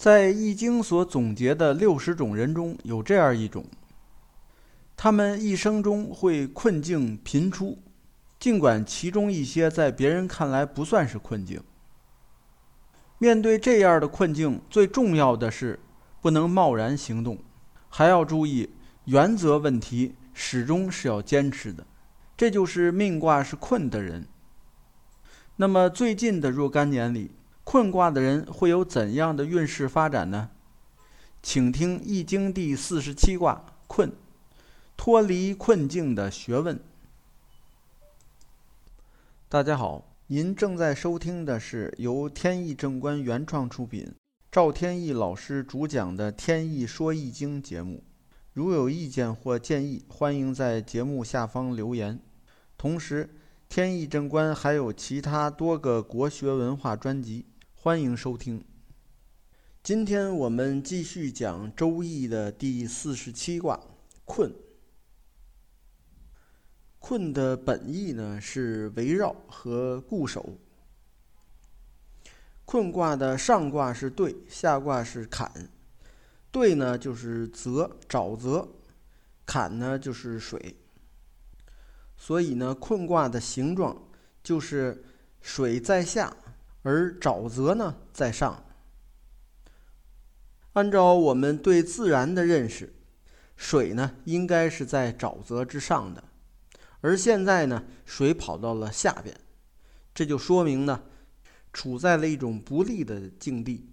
在《易经》所总结的六十种人中有这样一种，他们一生中会困境频出，尽管其中一些在别人看来不算是困境。面对这样的困境，最重要的是不能贸然行动，还要注意原则问题，始终是要坚持的。这就是命卦是困的人。那么最近的若干年里，困卦的人会有怎样的运势发展呢？请听《易经》第四十七卦困，脱离困境的学问。大家好。您正在收听的是由天意正观原创出品、赵天意老师主讲的《天意说易经》节目。如有意见或建议，欢迎在节目下方留言。同时，天意正观还有其他多个国学文化专辑，欢迎收听。今天我们继续讲《周易》的第四十七卦“困”。困的本意呢是围绕和固守。困卦的上卦是兑，下卦是坎。兑呢就是泽，沼泽；坎呢就是水。所以呢，困卦的形状就是水在下，而沼泽呢在上。按照我们对自然的认识，水呢应该是在沼泽之上的。而现在呢，水跑到了下边，这就说明呢，处在了一种不利的境地。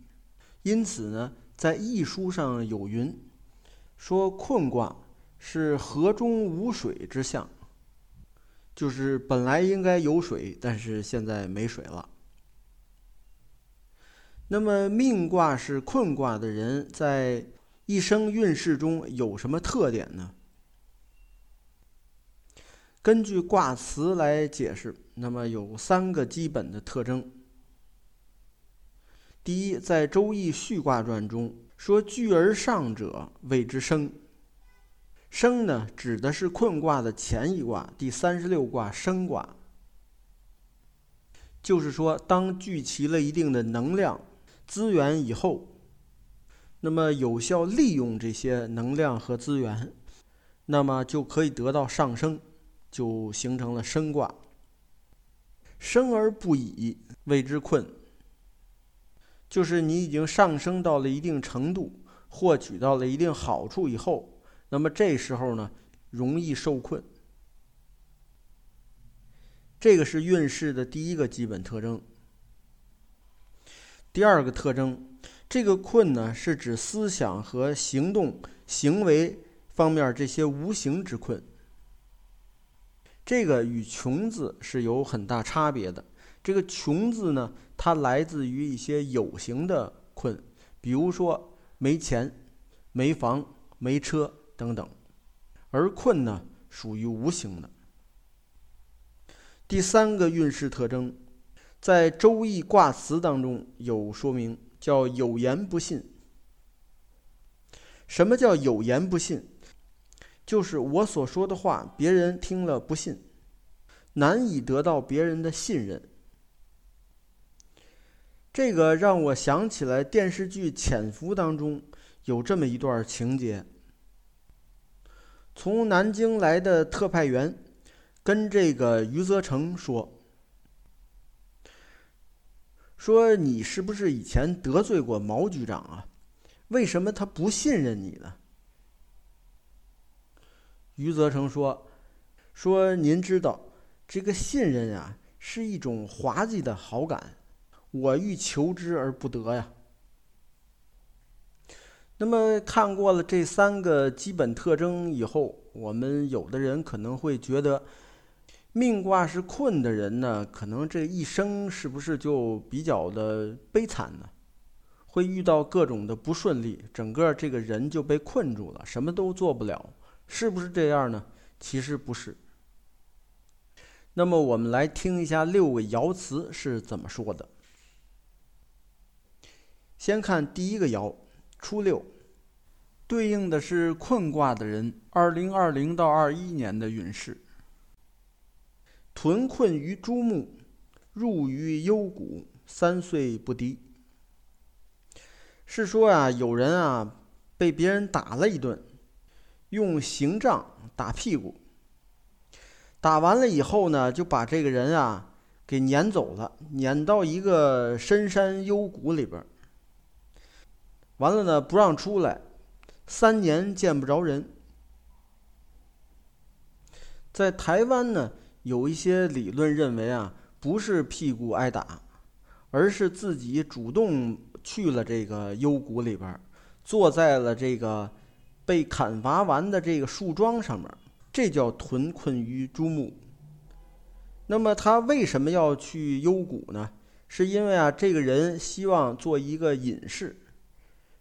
因此呢，在易书上有云，说困卦是河中无水之象，就是本来应该有水，但是现在没水了。那么命卦是困卦的人，在一生运势中有什么特点呢？根据卦辞来解释，那么有三个基本的特征。第一，在《周易》序卦传中说：“聚而上者，谓之生。”生呢，指的是困卦的前一卦，第三十六卦生卦。就是说，当聚齐了一定的能量资源以后，那么有效利用这些能量和资源，那么就可以得到上升。就形成了升卦，生而不已谓之困。就是你已经上升到了一定程度，获取到了一定好处以后，那么这时候呢，容易受困。这个是运势的第一个基本特征。第二个特征，这个困呢，是指思想和行动、行为方面这些无形之困。这个与“穷”字是有很大差别的。这个“穷”字呢，它来自于一些有形的困，比如说没钱、没房、没车等等；而困呢，属于无形的。第三个运势特征，在《周易》卦辞当中有说明，叫“有言不信”。什么叫“有言不信”？就是我所说的话，别人听了不信，难以得到别人的信任。这个让我想起来电视剧《潜伏》当中有这么一段情节：从南京来的特派员跟这个余则成说：“说你是不是以前得罪过毛局长啊？为什么他不信任你呢？”余则成说：“说您知道，这个信任啊，是一种滑稽的好感，我欲求之而不得呀。”那么看过了这三个基本特征以后，我们有的人可能会觉得，命卦是困的人呢，可能这一生是不是就比较的悲惨呢？会遇到各种的不顺利，整个这个人就被困住了，什么都做不了。是不是这样呢？其实不是。那么我们来听一下六个爻辞是怎么说的。先看第一个爻，初六，对应的是困卦的人，二零二零到二一年的运势。屯困于诸木，入于幽谷，三岁不敌。是说啊，有人啊被别人打了一顿，用刑杖打屁股，打完了以后呢，就把这个人啊给撵走了，撵到一个深山幽谷里边。完了呢，不让出来，三年见不着人。在台湾呢，有一些理论认为啊，不是屁股挨打，而是自己主动。去了这个幽谷里边，坐在了这个被砍伐完的这个树桩上面，这叫屯困于朱木。那么他为什么要去幽谷呢？是因为啊，这个人希望做一个隐士，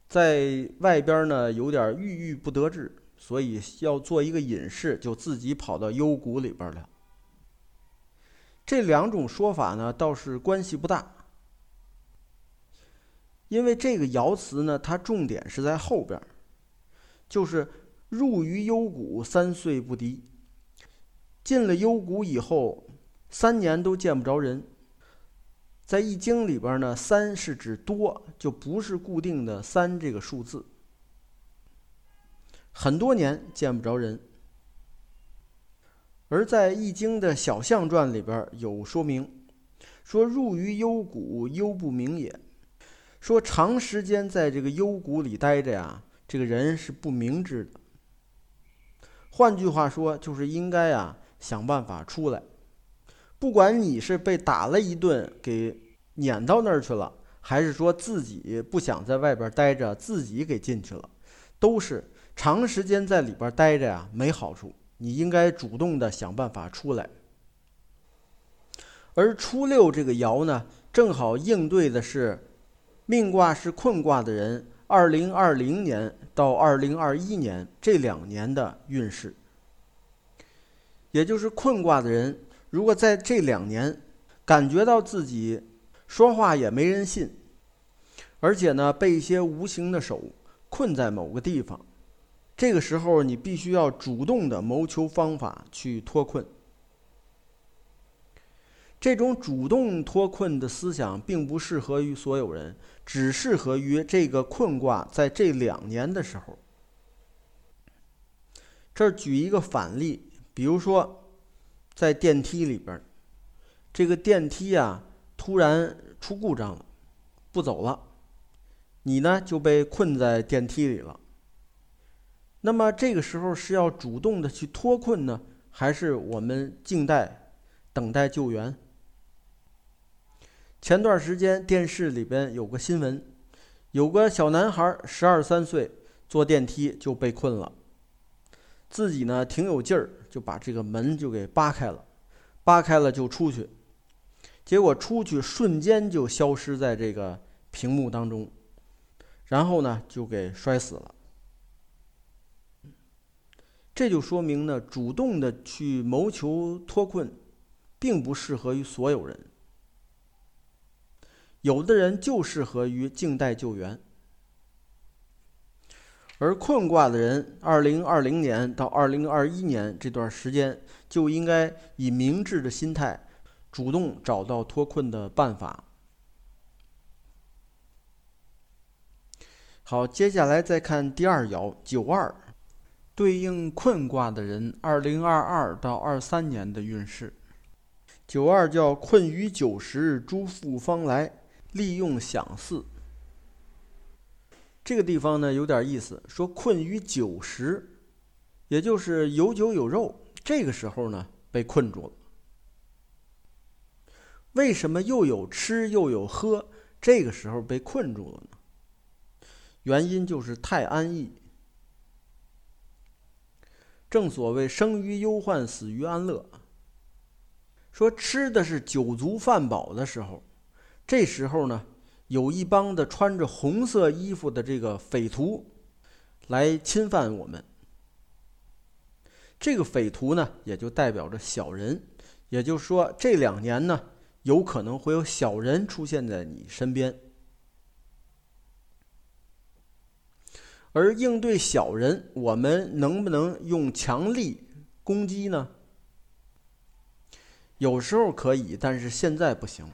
在外边呢有点郁郁不得志，所以要做一个隐士，就自己跑到幽谷里边了。这两种说法呢，倒是关系不大。因为这个爻辞呢，它重点是在后边就是入于幽谷三岁不敌。进了幽谷以后，三年都见不着人。在易经里边呢，三是指多，就不是固定的三这个数字。很多年见不着人。而在易经的小象传里边有说明，说入于幽谷，幽不明也。说长时间在这个幽谷里待着呀，这个人是不明智的。换句话说，就是应该啊想办法出来。不管你是被打了一顿给撵到那儿去了，还是说自己不想在外边待着，自己给进去了，都是长时间在里边待着呀没好处。你应该主动的想办法出来。而初六这个爻呢，正好应对的是。命卦是困卦的人，二零二零年到二零二一年这两年的运势，也就是困卦的人，如果在这两年感觉到自己说话也没人信，而且呢被一些无形的手困在某个地方，这个时候你必须要主动的谋求方法去脱困。这种主动脱困的思想并不适合于所有人，只适合于这个困卦在这两年的时候。这儿举一个反例，比如说，在电梯里边，这个电梯啊突然出故障了，不走了，你呢就被困在电梯里了。那么这个时候是要主动的去脱困呢，还是我们静待等待救援？前段时间电视里边有个新闻，有个小男孩十二三岁坐电梯就被困了，自己呢挺有劲儿，就把这个门就给扒开了，扒开了就出去，结果出去瞬间就消失在这个屏幕当中，然后呢就给摔死了。这就说明呢，主动的去谋求脱困，并不适合于所有人。有的人就适合于静待救援，而困卦的人，二零二零年到二零二一年这段时间，就应该以明智的心态，主动找到脱困的办法。好，接下来再看第二爻九二，对应困卦的人，二零二二到二三年的运势。九二叫困于九十，诸复方来。利用享四，这个地方呢有点意思。说困于酒食，也就是有酒有肉，这个时候呢被困住了。为什么又有吃又有喝，这个时候被困住了呢？原因就是太安逸。正所谓生于忧患，死于安乐。说吃的是酒足饭饱的时候。这时候呢，有一帮的穿着红色衣服的这个匪徒来侵犯我们。这个匪徒呢，也就代表着小人，也就是说，这两年呢，有可能会有小人出现在你身边。而应对小人，我们能不能用强力攻击呢？有时候可以，但是现在不行。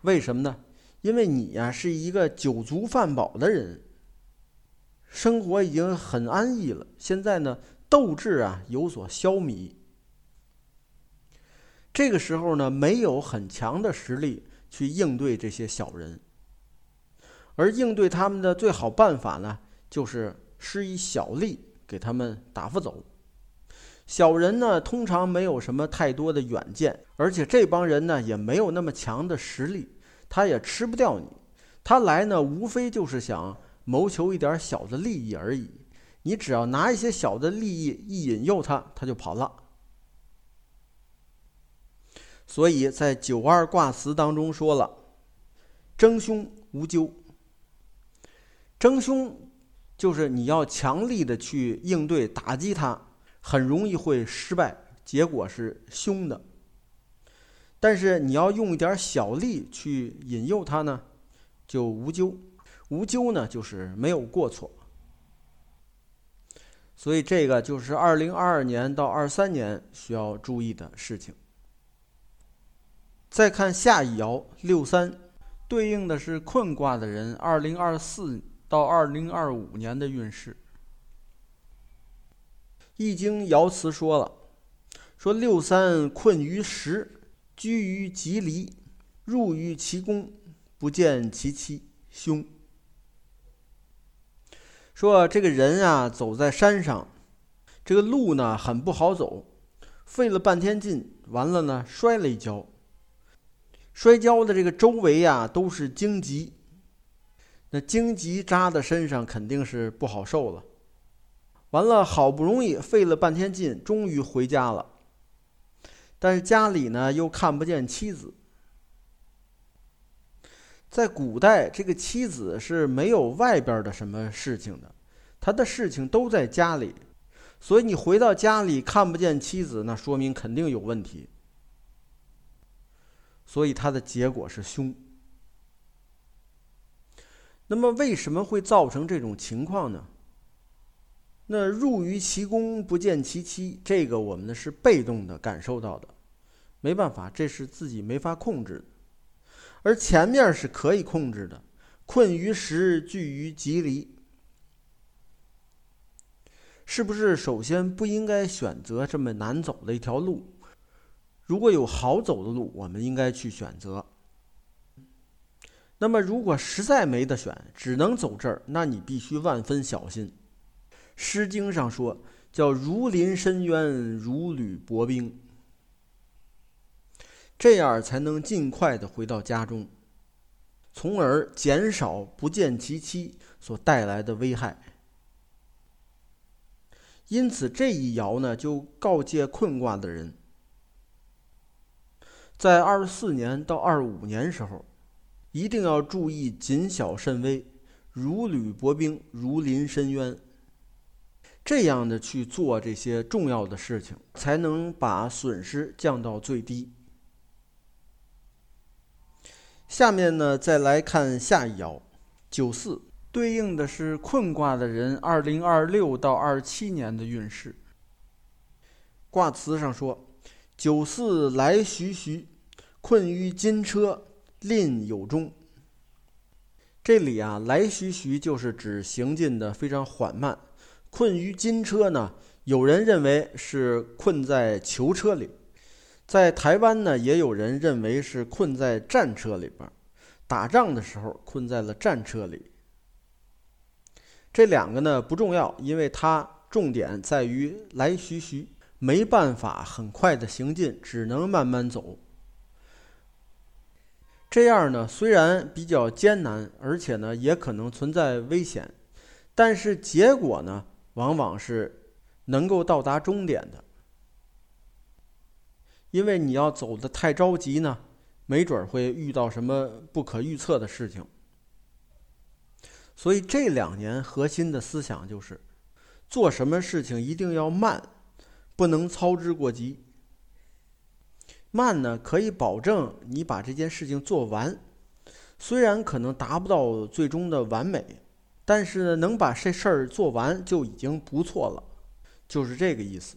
为什么呢？因为你呀是一个酒足饭饱的人，生活已经很安逸了，现在呢，斗志啊有所消弭。这个时候呢，没有很强的实力去应对这些小人，而应对他们的最好办法呢，就是施以小利，给他们打发走。小人呢，通常没有什么太多的远见，而且这帮人呢，也没有那么强的实力，他也吃不掉你。他来呢，无非就是想谋求一点小的利益而已。你只要拿一些小的利益一引诱他，他就跑了。所以在九二卦辞当中说了：“争凶无咎。”争凶就是你要强力的去应对打击他，很容易会失败，结果是凶的。但是你要用一点小力去引诱他呢，就无咎。无咎呢，就是没有过错。所以这个就是二零二二年到二三年需要注意的事情。再看下一爻六三，对应的是困卦的人，二零二四到二零二五年的运势。易经爻辞说了，说六三困于时，居于吉离，入于其宫，不见其妻，凶。说这个人啊，走在山上，这个路呢很不好走，费了半天劲，完了呢摔了一跤。摔跤的这个周围呀，都是荆棘，那荆棘扎在身上肯定是不好受了。完了，好不容易费了半天劲，终于回家了，但是家里呢又看不见妻子。在古代，这个妻子是没有外边的什么事情的，他的事情都在家里，所以你回到家里看不见妻子，那说明肯定有问题。所以它的结果是凶。那么为什么会造成这种情况呢？那入于其宫不见其妻，这个我们呢是被动的感受到的，没办法，这是自己没法控制的。而前面是可以控制的，困于时，聚于吉离，是不是？首先不应该选择这么难走的一条路。如果有好走的路，我们应该去选择。那么，如果实在没得选，只能走这儿，那你必须万分小心。《诗经》上说：“叫如临深渊，如履薄冰。”这样才能尽快的回到家中，从而减少不见其妻所带来的危害。因此，这一爻呢，就告诫困卦的人。在二十四年到二十五年时候，一定要注意谨小慎微，如履薄冰，如临深渊。这样的去做这些重要的事情，才能把损失降到最低。下面呢，再来看下一爻九四，对应的是困卦的人二零二六到二七年的运势。卦辞上说。九四来徐徐，困于金车，吝有终。这里啊，来徐徐就是指行进的非常缓慢。困于金车呢，有人认为是困在囚车里，在台湾呢，也有人认为是困在战车里边，打仗的时候困在了战车里。这两个呢不重要，因为它重点在于来徐徐。没办法很快的行进，只能慢慢走。这样呢，虽然比较艰难，而且呢也可能存在危险，但是结果呢，往往是能够到达终点的。因为你要走的太着急呢，没准会遇到什么不可预测的事情。所以这两年核心的思想就是，做什么事情一定要慢。不能操之过急。慢呢，可以保证你把这件事情做完，虽然可能达不到最终的完美，但是呢，能把这事儿做完就已经不错了，就是这个意思。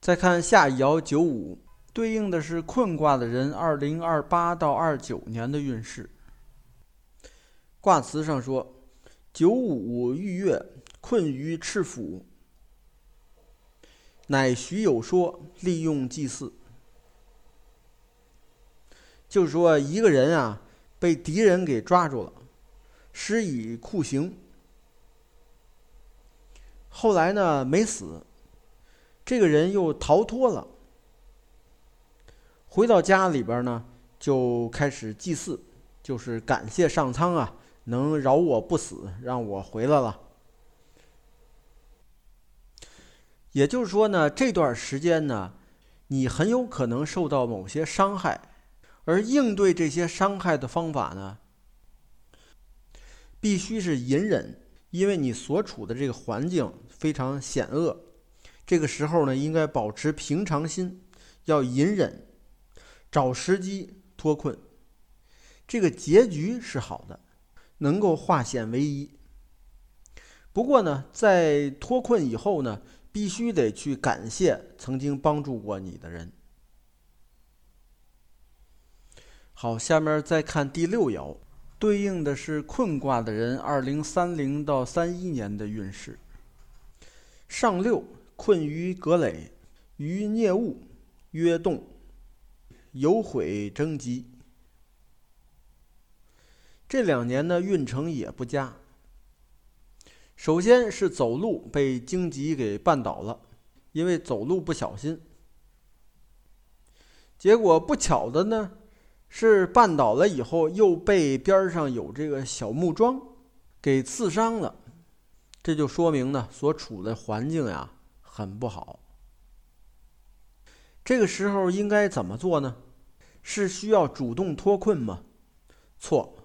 再看下一爻九五，对应的是困卦的人二零二八到二九年的运势。卦辞上说：“九五遇月，困于赤府，乃徐有说，利用祭祀。就是说，一个人啊，被敌人给抓住了，施以酷刑。后来呢，没死，这个人又逃脱了，回到家里边呢，就开始祭祀，就是感谢上苍啊，能饶我不死，让我回来了。也就是说呢，这段时间呢，你很有可能受到某些伤害，而应对这些伤害的方法呢，必须是隐忍。因为你所处的这个环境非常险恶，这个时候呢，应该保持平常心，要隐忍，找时机脱困。这个结局是好的，能够化险为夷。不过呢，在脱困以后呢，必须得去感谢曾经帮助过你的人。好，下面再看第六爻。对应的是困卦的人，二零三零到三一年的运势。上六困于葛垒，于孽物，曰动，有悔征吉。这两年呢，运程也不佳。首先是走路被荆棘给绊倒了，因为走路不小心，结果不巧的呢。是绊倒了以后，又被边上有这个小木桩给刺伤了，这就说明呢，所处的环境呀很不好。这个时候应该怎么做呢？是需要主动脱困吗？错。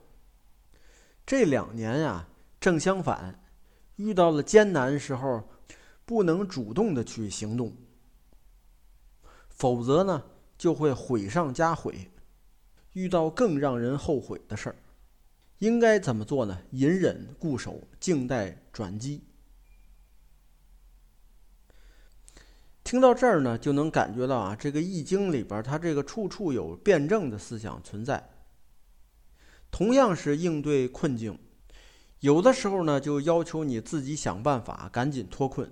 这两年呀，正相反，遇到了艰难时候，不能主动的去行动，否则呢，就会毁上加毁。遇到更让人后悔的事儿，应该怎么做呢？隐忍固守，静待转机。听到这儿呢，就能感觉到啊，这个《易经》里边它这个处处有辩证的思想存在。同样是应对困境，有的时候呢就要求你自己想办法赶紧脱困，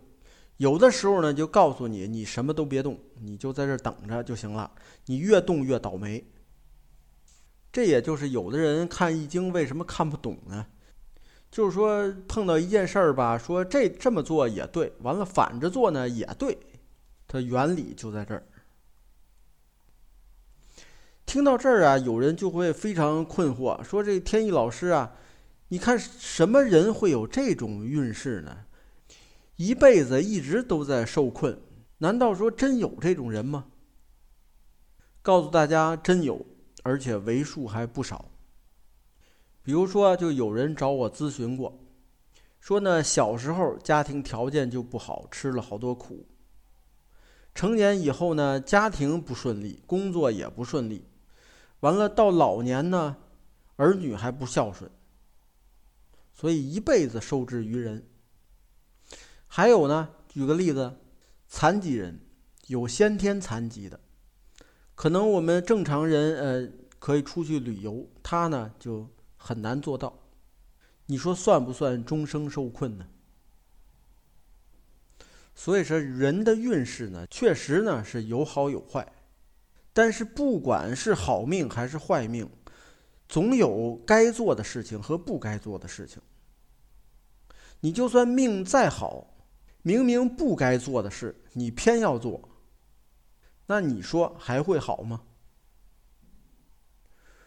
有的时候呢就告诉你你什么都别动，你就在这等着就行了。你越动越倒霉。这也就是有的人看易经为什么看不懂呢？就是说碰到一件事儿吧，说这这么做也对，完了反着做呢也对，它原理就在这儿。听到这儿啊，有人就会非常困惑，说这天意老师啊，你看什么人会有这种运势呢？一辈子一直都在受困，难道说真有这种人吗？告诉大家，真有。而且为数还不少。比如说，就有人找我咨询过，说呢，小时候家庭条件就不好，吃了好多苦。成年以后呢，家庭不顺利，工作也不顺利，完了到老年呢，儿女还不孝顺，所以一辈子受制于人。还有呢，举个例子，残疾人，有先天残疾的。可能我们正常人呃可以出去旅游，他呢就很难做到。你说算不算终生受困呢？所以说人的运势呢，确实呢是有好有坏，但是不管是好命还是坏命，总有该做的事情和不该做的事情。你就算命再好，明明不该做的事，你偏要做。那你说还会好吗？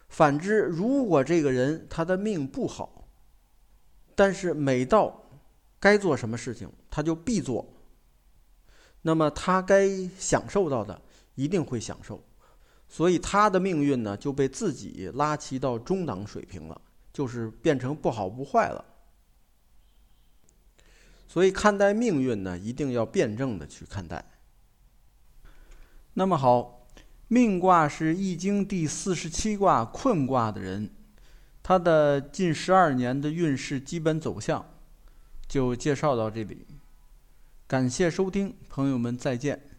反之，如果这个人他的命不好，但是每到该做什么事情他就必做，那么他该享受到的一定会享受，所以他的命运呢就被自己拉齐到中档水平了，就是变成不好不坏了。所以看待命运呢，一定要辩证的去看待。那么好，命卦是易经第四十七卦困卦的人，他的近十二年的运势基本走向，就介绍到这里。感谢收听，朋友们再见。